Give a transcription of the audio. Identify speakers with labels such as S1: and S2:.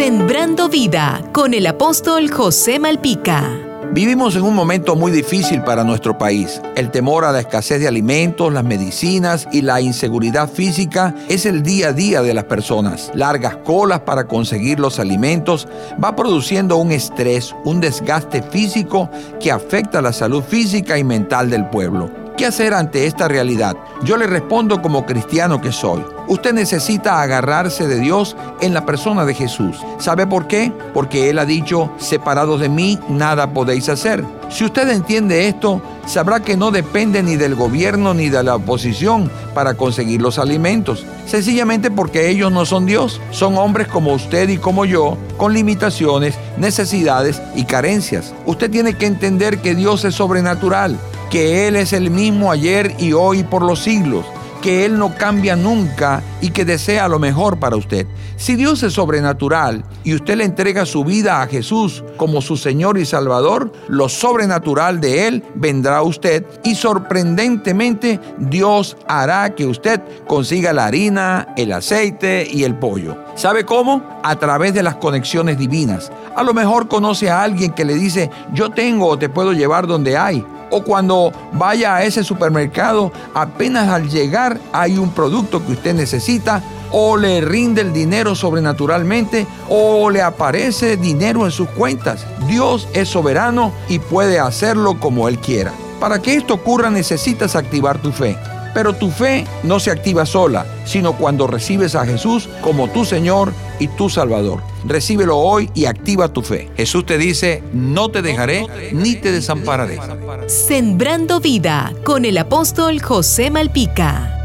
S1: Sembrando vida con el apóstol José Malpica.
S2: Vivimos en un momento muy difícil para nuestro país. El temor a la escasez de alimentos, las medicinas y la inseguridad física es el día a día de las personas. Largas colas para conseguir los alimentos va produciendo un estrés, un desgaste físico que afecta la salud física y mental del pueblo. ¿Qué hacer ante esta realidad? Yo le respondo como cristiano que soy. Usted necesita agarrarse de Dios en la persona de Jesús. ¿Sabe por qué? Porque Él ha dicho, separados de mí, nada podéis hacer. Si usted entiende esto, sabrá que no depende ni del gobierno ni de la oposición para conseguir los alimentos. Sencillamente porque ellos no son Dios. Son hombres como usted y como yo, con limitaciones, necesidades y carencias. Usted tiene que entender que Dios es sobrenatural que Él es el mismo ayer y hoy por los siglos, que Él no cambia nunca y que desea lo mejor para usted. Si Dios es sobrenatural y usted le entrega su vida a Jesús como su Señor y Salvador, lo sobrenatural de Él vendrá a usted y sorprendentemente Dios hará que usted consiga la harina, el aceite y el pollo. ¿Sabe cómo? A través de las conexiones divinas. A lo mejor conoce a alguien que le dice, yo tengo o te puedo llevar donde hay o cuando vaya a ese supermercado, apenas al llegar hay un producto que usted necesita, o le rinde el dinero sobrenaturalmente, o le aparece dinero en sus cuentas. Dios es soberano y puede hacerlo como Él quiera. Para que esto ocurra necesitas activar tu fe. Pero tu fe no se activa sola, sino cuando recibes a Jesús como tu Señor y tu Salvador. Recíbelo hoy y activa tu fe. Jesús te dice, no te dejaré ni te desampararé.
S1: Sembrando vida con el apóstol José Malpica.